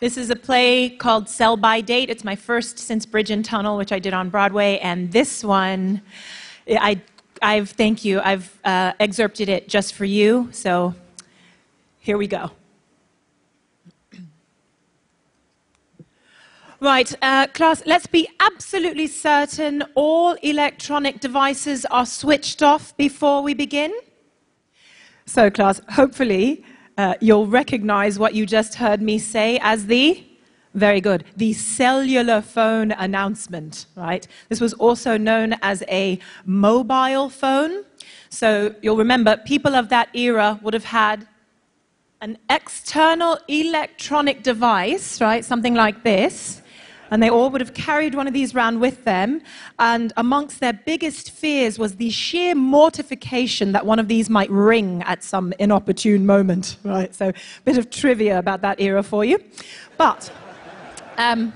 This is a play called Sell by Date. It's my first since Bridge and Tunnel, which I did on Broadway. And this one, I, I've, thank you, I've uh, excerpted it just for you. So here we go. Right, uh, class, let's be absolutely certain all electronic devices are switched off before we begin. So, class, hopefully uh, you'll recognize what you just heard me say as the very good. The cellular phone announcement, right? This was also known as a mobile phone. So you'll remember people of that era would have had an external electronic device, right? Something like this and they all would have carried one of these around with them. And amongst their biggest fears was the sheer mortification that one of these might ring at some inopportune moment. Right? So, a bit of trivia about that era for you. But. Um,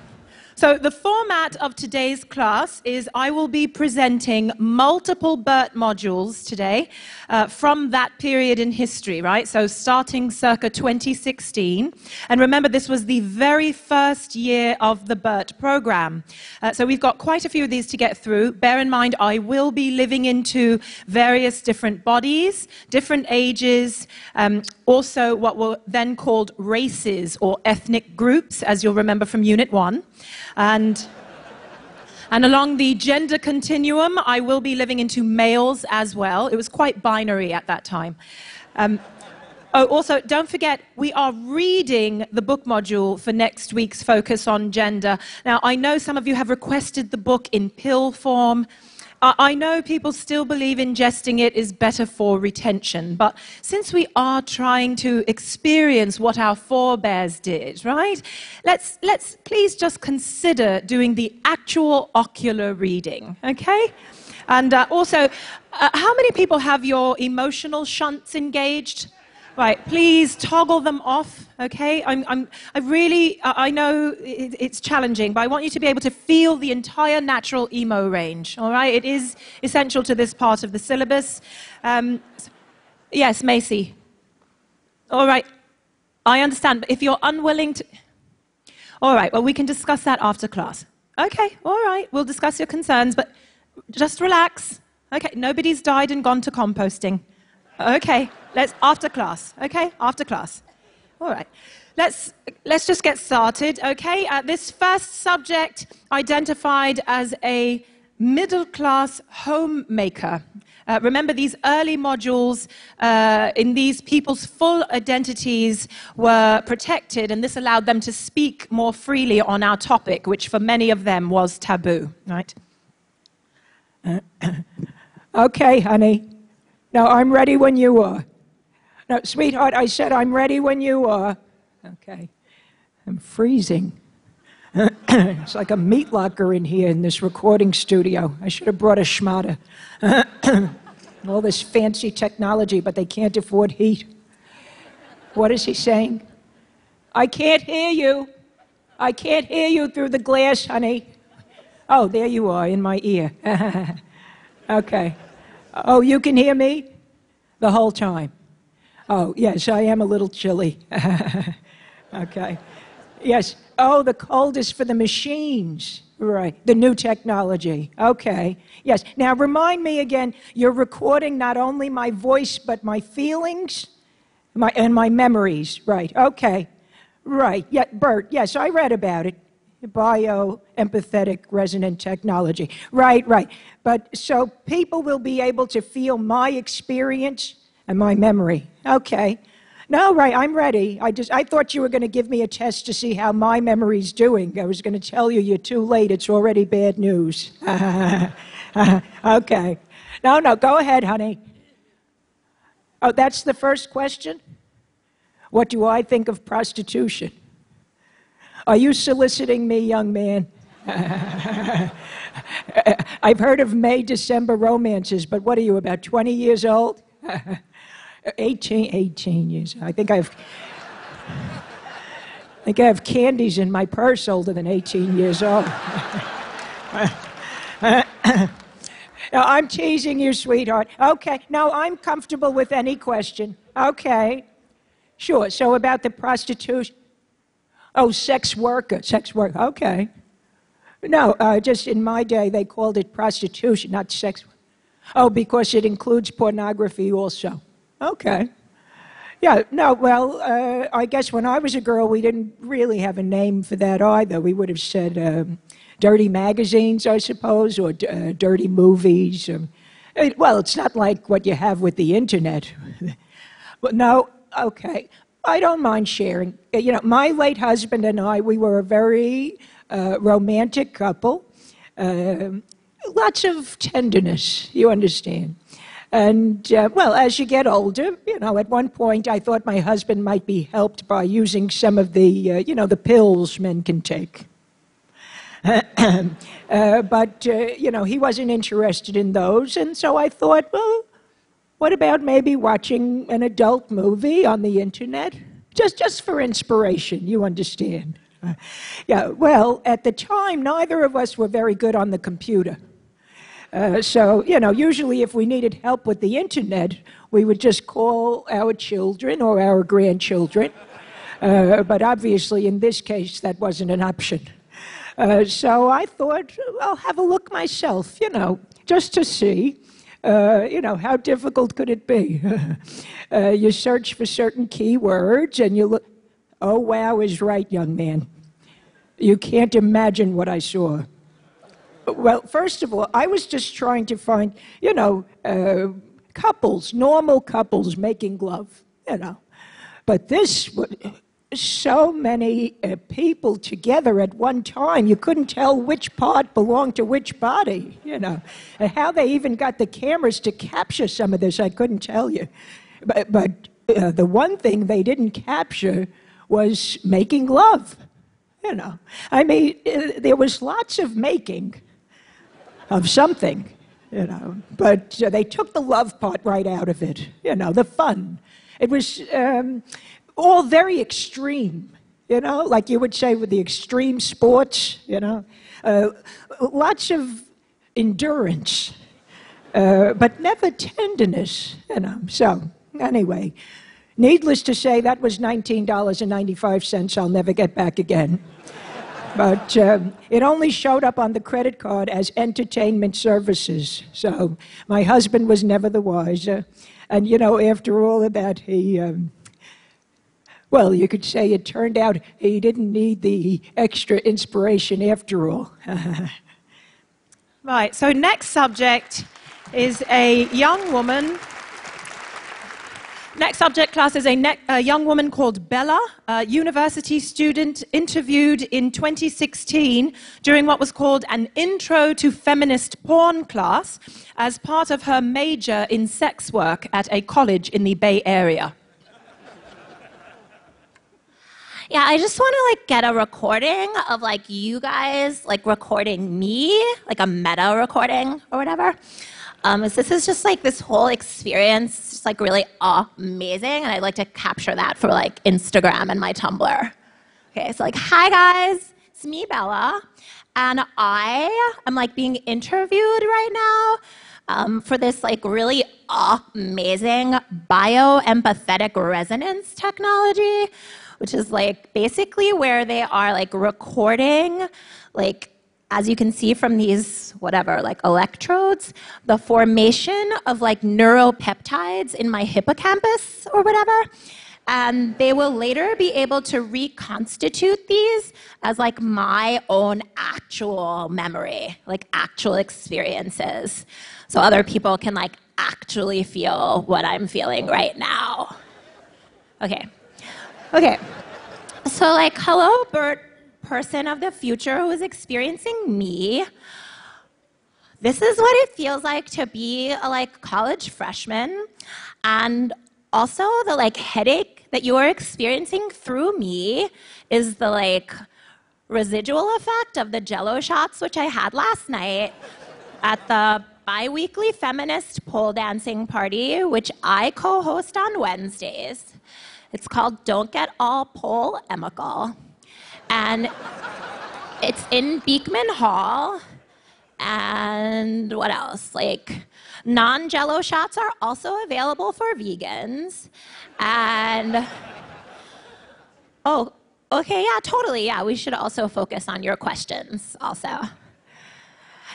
so, the format of today's class is I will be presenting multiple BERT modules today uh, from that period in history, right? So, starting circa 2016. And remember, this was the very first year of the BERT program. Uh, so, we've got quite a few of these to get through. Bear in mind, I will be living into various different bodies, different ages, um, also what were then called races or ethnic groups, as you'll remember from Unit 1. And, and along the gender continuum, I will be living into males as well. It was quite binary at that time. Um, Oh, also, don't forget, we are reading the book module for next week's focus on gender. Now, I know some of you have requested the book in pill form. I know people still believe ingesting it is better for retention, but since we are trying to experience what our forebears did, right? Let's, let's please just consider doing the actual ocular reading, okay? And uh, also, uh, how many people have your emotional shunts engaged? Right, please toggle them off, okay? I'm, I'm, I really, I know it, it's challenging, but I want you to be able to feel the entire natural emo range, all right? It is essential to this part of the syllabus. Um, yes, Macy. All right, I understand, but if you're unwilling to. All right, well, we can discuss that after class. Okay, all right, we'll discuss your concerns, but just relax. Okay, nobody's died and gone to composting. Okay, let's after class. Okay, after class. All right. Let's let's just get started. Okay, uh, this first subject identified as a middle class homemaker. Uh, remember, these early modules uh, in these people's full identities were protected, and this allowed them to speak more freely on our topic, which for many of them was taboo. Right? okay, honey. Now, I'm ready when you are. Now, sweetheart, I said I'm ready when you are. Okay. I'm freezing. it's like a meat locker in here in this recording studio. I should have brought a schmata. All this fancy technology, but they can't afford heat. What is he saying? I can't hear you. I can't hear you through the glass, honey. Oh, there you are in my ear. okay. Oh, you can hear me? The whole time. Oh, yes, I am a little chilly. okay. Yes. Oh, the cold is for the machines. Right. The new technology. Okay. Yes. Now remind me again, you're recording not only my voice, but my feelings my, and my memories. Right. Okay. Right. Yeah, Bert. Yes, I read about it bioempathetic resonant technology. Right, right. But so people will be able to feel my experience and my memory. Okay. No, right, I'm ready. I just I thought you were going to give me a test to see how my memory's doing. I was going to tell you you're too late. It's already bad news. okay. No, no, go ahead, honey. Oh, that's the first question? What do I think of prostitution? Are you soliciting me, young man? I've heard of May December romances, but what are you, about 20 years old? 18, 18 years. I think I've. I think I have candies in my purse older than 18 years old. now, I'm teasing you, sweetheart. Okay, Now, I'm comfortable with any question. Okay, sure. So, about the prostitution. Oh, sex worker, sex worker. Okay. No, uh, just in my day they called it prostitution, not sex. Oh, because it includes pornography also. Okay. Yeah, no, well, uh, I guess when I was a girl, we didn't really have a name for that either. We would have said um, dirty magazines, I suppose, or uh, dirty movies. Or, it, well, it's not like what you have with the internet. but no, okay. I don't mind sharing. Uh, you know, my late husband and I, we were a very uh, romantic couple. Uh, lots of tenderness, you understand. And, uh, well, as you get older, you know, at one point I thought my husband might be helped by using some of the, uh, you know, the pills men can take. uh, but, uh, you know, he wasn't interested in those. And so I thought, well, what about maybe watching an adult movie on the internet? Just, just for inspiration, you understand. Uh, yeah, well, at the time, neither of us were very good on the computer. Uh, so, you know, usually if we needed help with the internet, we would just call our children or our grandchildren. Uh, but obviously, in this case, that wasn't an option. Uh, so I thought, I'll have a look myself, you know, just to see. Uh, you know, how difficult could it be? Uh, you search for certain keywords and you look, oh, wow is right, young man. You can't imagine what I saw. Well, first of all, I was just trying to find, you know, uh, couples, normal couples making love, you know. But this, so many uh, people together at one time, you couldn't tell which part belonged to which body, you know. And how they even got the cameras to capture some of this, I couldn't tell you. But, but uh, the one thing they didn't capture was making love, you know. I mean, uh, there was lots of making of something, you know. But uh, they took the love part right out of it, you know, the fun. It was um, all very extreme, you know, like you would say with the extreme sports, you know. Uh, lots of endurance, uh, but never tenderness, you know. So, anyway, needless to say, that was $19.95 I'll never get back again. But um, it only showed up on the credit card as entertainment services. So my husband was never the wiser. And, you know, after all of that, he, um, well, you could say it turned out he didn't need the extra inspiration after all. right, so next subject is a young woman Next subject class is a, ne- a, young woman called Bella, a university student interviewed in 2016 during what was called an Intro to Feminist Porn class as part of her major in sex work at a college in the Bay Area. Yeah, I just want to like get a recording of like you guys like recording me, like a meta recording or whatever. Um, this is just like this whole experience, just like really amazing, and I'd like to capture that for like Instagram and my Tumblr. Okay, so like, hi guys, it's me, Bella, and I am like being interviewed right now um, for this like really amazing bioempathetic resonance technology, which is like basically where they are like recording like as you can see from these, whatever, like electrodes, the formation of like neuropeptides in my hippocampus or whatever. And they will later be able to reconstitute these as like my own actual memory, like actual experiences. So other people can like actually feel what I'm feeling right now. Okay. Okay. So, like, hello, Bert person of the future who is experiencing me, this is what it feels like to be a like college freshman and also the like headache that you are experiencing through me is the like residual effect of the jello shots which I had last night at the bi-weekly feminist pole dancing party which I co-host on Wednesdays. It's called Don't Get All Pole Emical. And it's in Beekman Hall. And what else? Like, non jello shots are also available for vegans. And, oh, Okay, yeah, totally. Yeah, we should also focus on your questions also.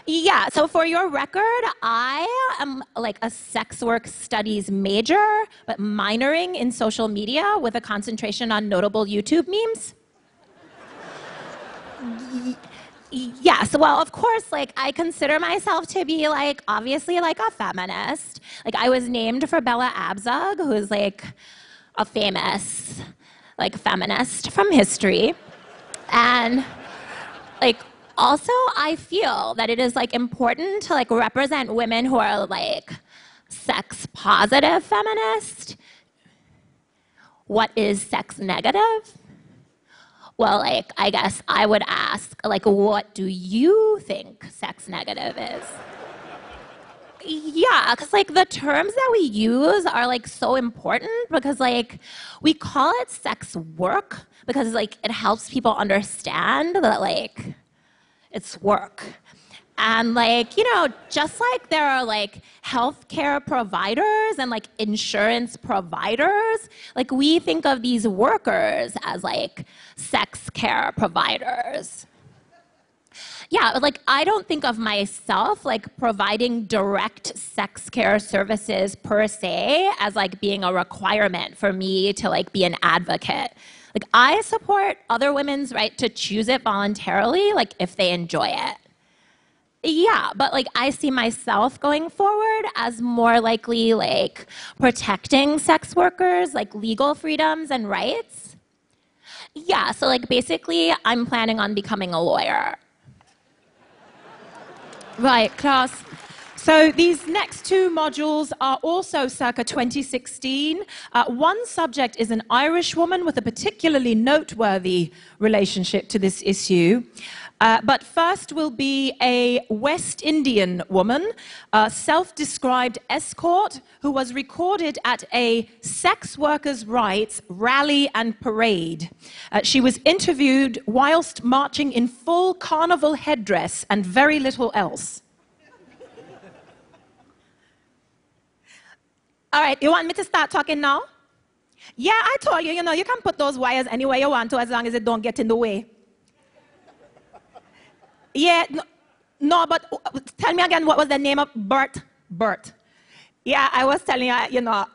Yeah, so for your record, I am like a sex work studies major, but minoring in social media with a concentration on notable YouTube memes. Yes, well, of course, like I consider myself to be like obviously like a feminist. Like I was named for Bella Abzug, who's like a famous like feminist from history. And like also I feel that it is like important to like represent women who are like sex positive feminist. What is sex negative? Well, like, I guess I would ask, like, what do you think sex negative is? Yeah, because like the terms that we use are like so important because like we call it sex work because like it helps people understand that like it's work. And like, you know, just like there are like healthcare providers and like insurance providers, like we think of these workers as like sex care providers. Yeah, like I don't think of myself like providing direct sex care services per se as like being a requirement for me to like be an advocate. Like I support other women's right to choose it voluntarily like if they enjoy it. Yeah, but like I see myself going forward as more likely like protecting sex workers, like legal freedoms and rights. Yeah, so like basically I'm planning on becoming a lawyer. Right, class. So these next two modules are also circa 2016. Uh, one subject is an Irish woman with a particularly noteworthy relationship to this issue. Uh, but first will be a West Indian woman, a self described escort, who was recorded at a sex workers' rights rally and parade. Uh, she was interviewed whilst marching in full carnival headdress and very little else. All right, you want me to start talking now? Yeah, I told you, you know, you can put those wires anywhere you want to as long as it don't get in the way. Yeah, no, no, but uh, tell me again, what was the name of Bert? Bert. Yeah, I was telling you, you know,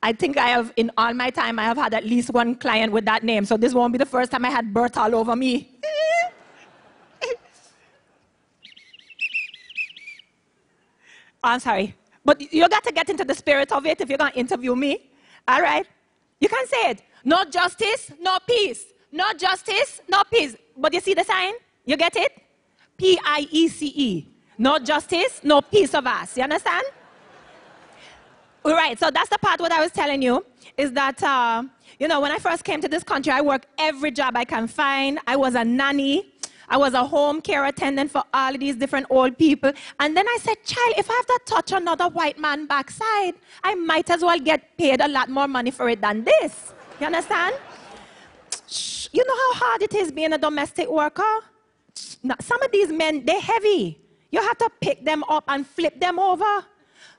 I think I have, in all my time, I have had at least one client with that name. So this won't be the first time I had Bert all over me. I'm sorry. But you got to get into the spirit of it if you're going to interview me. All right? You can say it. No justice, no peace. No justice, no peace. But you see the sign? You get it? P I E C E. No justice, no peace of us. You understand? All right, so that's the part what I was telling you is that, uh, you know, when I first came to this country, I worked every job I can find. I was a nanny. I was a home care attendant for all of these different old people. And then I said, child, if I have to touch another white man backside, I might as well get paid a lot more money for it than this. You understand? You know how hard it is being a domestic worker? Some of these men, they're heavy. You have to pick them up and flip them over.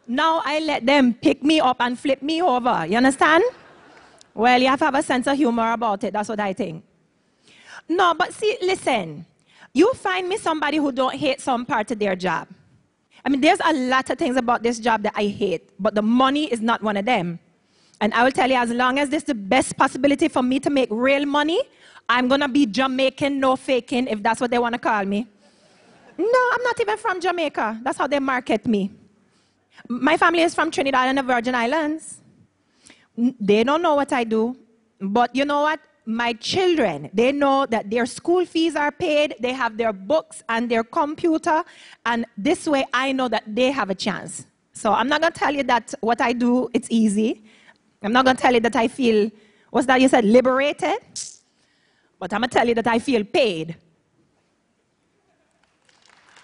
Now I let them pick me up and flip me over. You understand? Well, you have to have a sense of humor about it. That's what I think. No, but see, listen. You find me somebody who don't hate some part of their job. I mean, there's a lot of things about this job that I hate, but the money is not one of them. And I will tell you, as long as this is the best possibility for me to make real money, I'm going to be Jamaican, no faking, if that's what they want to call me. No, I'm not even from Jamaica. That's how they market me. My family is from Trinidad and the Virgin Islands. They don't know what I do. But you know what? My children, they know that their school fees are paid, they have their books and their computer, and this way I know that they have a chance. So I'm not going to tell you that what I do, it's easy. I'm not going to tell you that I feel, what's that you said, liberated? But I'm going to tell you that I feel paid.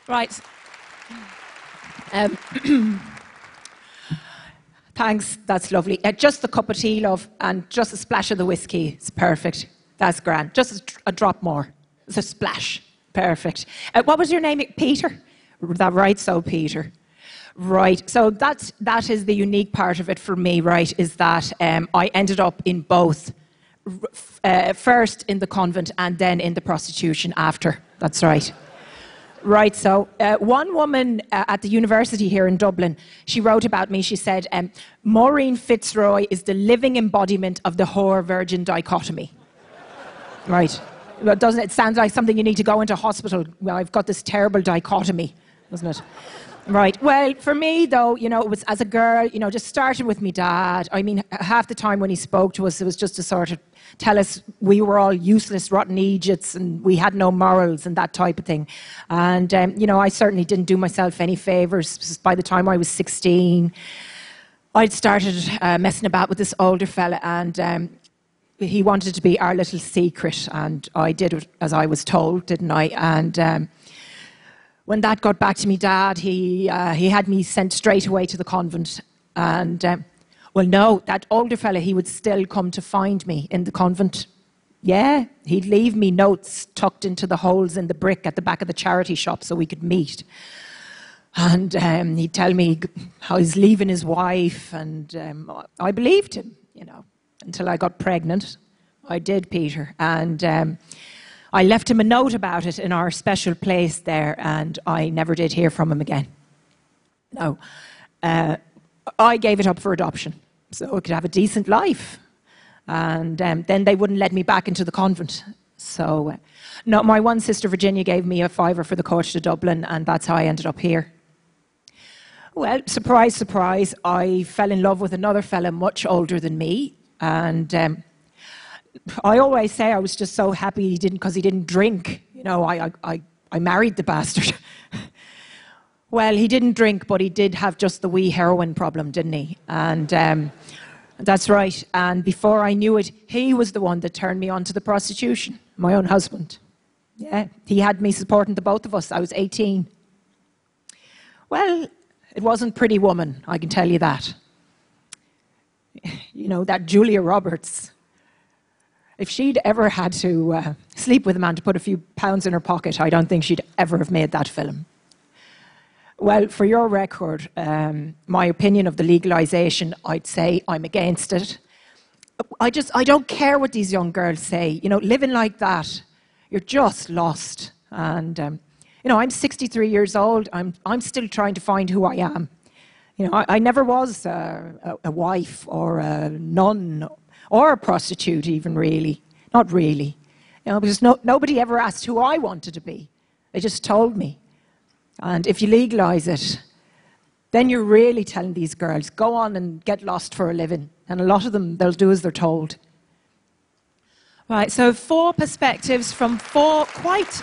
Right. Um, thanks, that's lovely. Uh, just a cup of tea, love, and just a splash of the whiskey. It's perfect. That's grand. Just a, a drop more. It's a splash. Perfect. Uh, what was your name? Peter? That right, so Peter. Right. So that's that is the unique part of it for me. Right, is that um, I ended up in both uh, first in the convent and then in the prostitution after. That's right. Right, so uh, one woman uh, at the university here in Dublin, she wrote about me. She said, um, Maureen Fitzroy is the living embodiment of the whore virgin dichotomy. right. Well, doesn't it sound like something you need to go into hospital? Well, I've got this terrible dichotomy, doesn't it? Right. Well, for me, though, you know, it was as a girl, you know, just starting with me dad. I mean, half the time when he spoke to us, it was just to sort of tell us we were all useless, rotten Egypts and we had no morals and that type of thing. And, um, you know, I certainly didn't do myself any favours. By the time I was 16, I'd started uh, messing about with this older fella and um, he wanted to be our little secret. And I did as I was told, didn't I? And. Um, when that got back to me dad, he, uh, he had me sent straight away to the convent. And, um, well, no, that older fella, he would still come to find me in the convent. Yeah, he'd leave me notes tucked into the holes in the brick at the back of the charity shop so we could meet. And um, he'd tell me how he's leaving his wife, and um, I believed him, you know, until I got pregnant. I did, Peter. And um, I left him a note about it in our special place there, and I never did hear from him again. No. Uh, I gave it up for adoption so I could have a decent life. And um, then they wouldn't let me back into the convent. So, uh, no, my one sister, Virginia, gave me a fiver for the coach to Dublin, and that's how I ended up here. Well, surprise, surprise, I fell in love with another fella much older than me, and um, I always say I was just so happy he didn't because he didn't drink. You know, I, I, I married the bastard. well, he didn't drink, but he did have just the wee heroin problem, didn't he? And um, that's right. And before I knew it, he was the one that turned me on to the prostitution, my own husband. Yeah, he had me supporting the both of us. I was 18. Well, it wasn't Pretty Woman, I can tell you that. You know, that Julia Roberts if she'd ever had to uh, sleep with a man to put a few pounds in her pocket, I don't think she'd ever have made that film. Well, for your record, um, my opinion of the legalisation, I'd say I'm against it. I just, I don't care what these young girls say. You know, living like that, you're just lost. And, um, you know, I'm 63 years old. I'm, I'm still trying to find who I am. You know, I, I never was a, a, wife or a nun or a prostitute, even really. Not really. You know, because no, nobody ever asked who I wanted to be. They just told me. And if you legalize it, then you're really telling these girls, go on and get lost for a living. And a lot of them, they'll do as they're told. Right, so four perspectives from four quite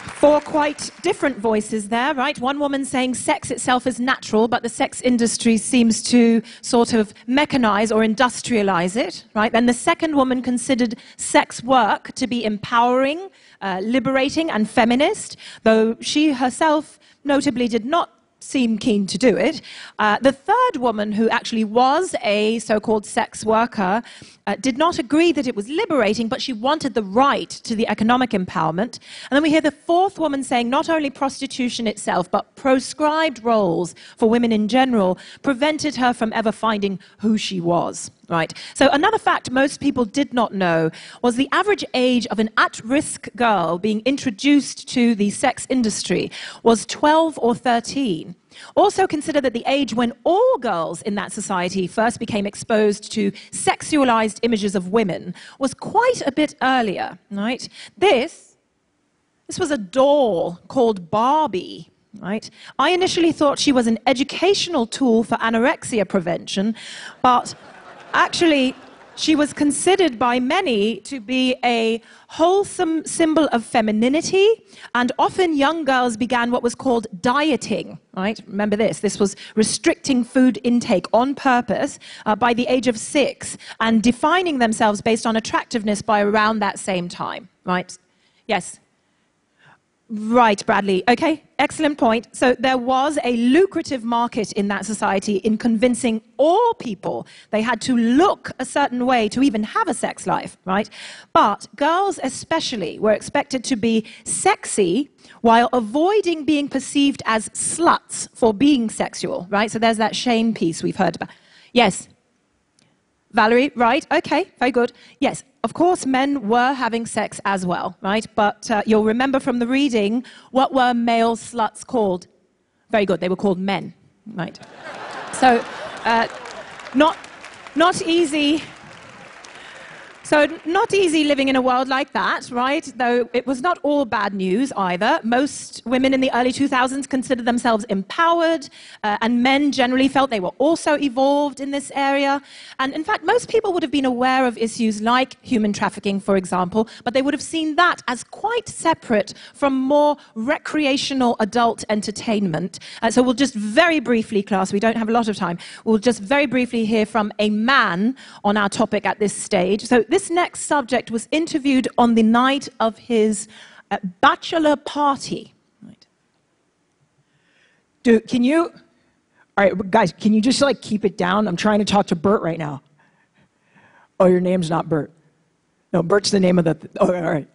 Four quite different voices there, right? One woman saying sex itself is natural, but the sex industry seems to sort of mechanize or industrialize it, right? Then the second woman considered sex work to be empowering, uh, liberating, and feminist, though she herself notably did not seem keen to do it. Uh, the third woman, who actually was a so called sex worker, uh, did not agree that it was liberating, but she wanted the right to the economic empowerment. And then we hear the fourth woman saying not only prostitution itself, but proscribed roles for women in general prevented her from ever finding who she was. Right. So another fact most people did not know was the average age of an at-risk girl being introduced to the sex industry was 12 or 13. Also consider that the age when all girls in that society first became exposed to sexualized images of women was quite a bit earlier, right? This this was a doll called Barbie, right? I initially thought she was an educational tool for anorexia prevention, but Actually, she was considered by many to be a wholesome symbol of femininity, and often young girls began what was called dieting, right? Remember this. This was restricting food intake on purpose uh, by the age of six and defining themselves based on attractiveness by around that same time, right? Yes? Right, Bradley. Okay, excellent point. So there was a lucrative market in that society in convincing all people they had to look a certain way to even have a sex life, right? But girls, especially, were expected to be sexy while avoiding being perceived as sluts for being sexual, right? So there's that shame piece we've heard about. Yes? Valerie, right? Okay, very good. Yes, of course, men were having sex as well, right? But uh, you'll remember from the reading, what were male sluts called? Very good, they were called men, right? So, uh, not, not easy so, not easy living in a world like that, right? Though it was not all bad news either. Most women in the early 2000s considered themselves empowered, uh, and men generally felt they were also evolved in this area. And in fact, most people would have been aware of issues like human trafficking, for example, but they would have seen that as quite separate from more recreational adult entertainment. Uh, so, we'll just very briefly, class, we don't have a lot of time, we'll just very briefly hear from a man on our topic at this stage. So, this this next subject was interviewed on the night of his uh, bachelor party. Can you, all right, guys, can you just like keep it down? I'm trying to talk to Bert right now. Oh, your name's not Bert. No, Bert's the name of the, th- oh, all right.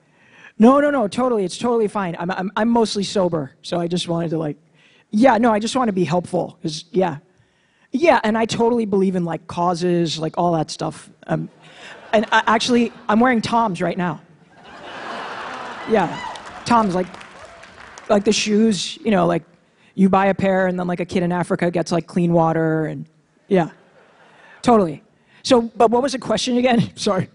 No, no, no, totally. It's totally fine. I'm, I'm, I'm mostly sober, so I just wanted to like, yeah, no, I just want to be helpful, because, yeah. Yeah, and I totally believe in like causes, like all that stuff. Um, and I, actually, I'm wearing Toms right now. Yeah, Toms, like, like the shoes, you know, like you buy a pair and then like a kid in Africa gets like clean water and yeah, totally. So, but what was the question again? Sorry.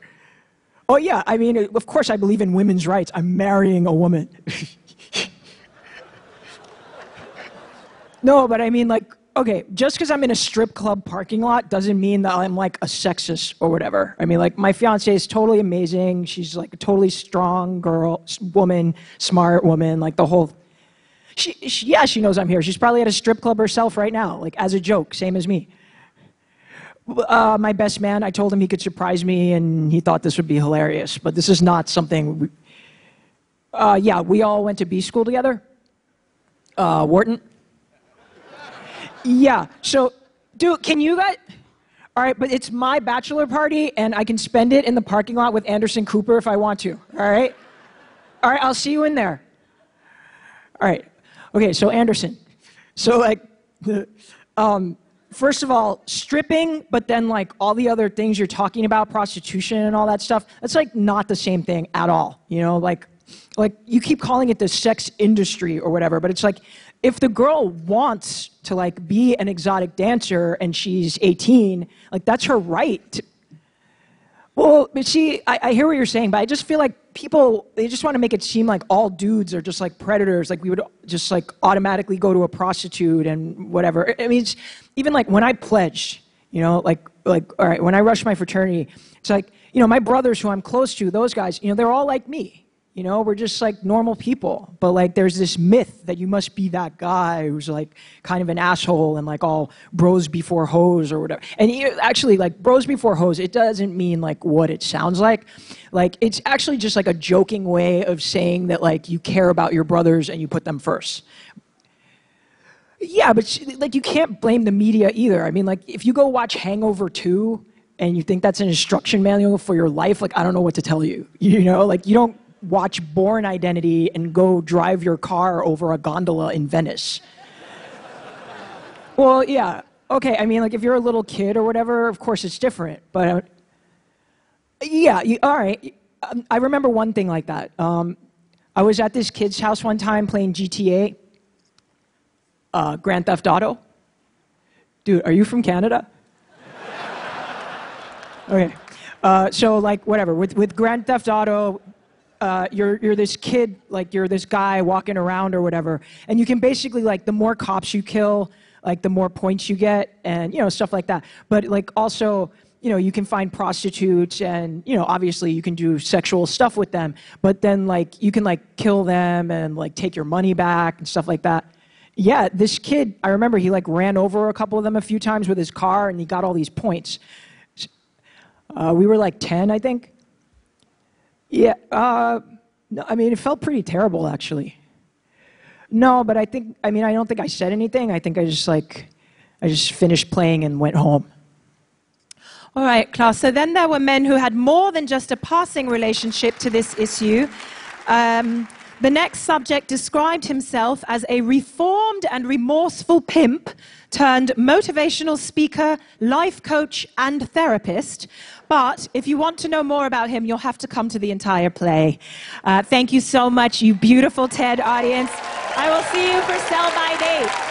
Oh yeah, I mean, uh, of course I believe in women's rights. I'm marrying a woman. no, but I mean like okay, just because I'm in a strip club parking lot doesn't mean that I'm like a sexist or whatever. I mean, like my fiance is totally amazing. She's like a totally strong girl, woman, smart woman, like the whole. She, she, yeah, she knows I'm here. She's probably at a strip club herself right now, like as a joke, same as me. Uh, my best man, I told him he could surprise me, and he thought this would be hilarious. But this is not something. We, uh, yeah, we all went to B school together. Uh, Wharton. Yeah. So, dude, can you guys? All right, but it's my bachelor party, and I can spend it in the parking lot with Anderson Cooper if I want to. All right. All right, I'll see you in there. All right. Okay, so Anderson. So like, um, first of all, stripping, but then like all the other things you're talking about, prostitution and all that stuff. That's like not the same thing at all. You know, like, like you keep calling it the sex industry or whatever, but it's like if the girl wants to like be an exotic dancer and she's 18 like that's her right to, well but see I, I, hear what you're saying but i just feel like people they just want to make it seem like all dudes are just like predators like we would just like automatically go to a prostitute and whatever. I mean even like when i pledged you know like like all right when i rushed my fraternity it's like you know my brothers who i'm close to those guys you know they're all like me you know, we're just like normal people. But like there's this myth that you must be that guy who's like kind of an asshole and like all bros before hoes or whatever. And actually, like bros before hoes, it doesn't mean like what it sounds like. Like it's actually just like a joking way of saying that like you care about your brothers and you put them first. Yeah, but like you can't blame the media either. I mean, like if you go watch Hangover 2 and you think that's an instruction manual for your life, like I don't know what to tell you. You know, like you don't watch Bourne Identity and go drive your car over a gondola in Venice. well, yeah. Okay, I mean, like if you're a little kid or whatever, of course it's different. But uh, yeah, you, all right. Um, I remember one thing like that. Um, I was at this kid's house one time playing GTA, uh, Grand Theft Auto. Dude, are you from Canada? okay. Uh, so, like, whatever. With, with Grand Theft Auto, uh, you're, you're this kid, like you're this guy walking around or whatever, and you can basically like the more cops you kill, like the more points you get, and you know stuff like that. But like also, you know, you can find prostitutes, and you know, obviously you can do sexual stuff with them. But then like you can like kill them and like take your money back and stuff like that. Yeah, this kid, I remember he like ran over a couple of them a few times with his car, and he got all these points. Uh, we were like 10, I think. Yeah, uh, no, I mean, it felt pretty terrible, actually. No, but I think, I mean, I don't think I said anything. I think I just like, I just finished playing and went home. All right, class. So then there were men who had more than just a passing relationship to this issue. Um, The next subject described himself as a reformed and remorseful pimp turned motivational speaker, life coach, and therapist. But if you want to know more about him, you'll have to come to the entire play. Uh, thank you so much, you beautiful TED audience. I will see you for Sell by Date.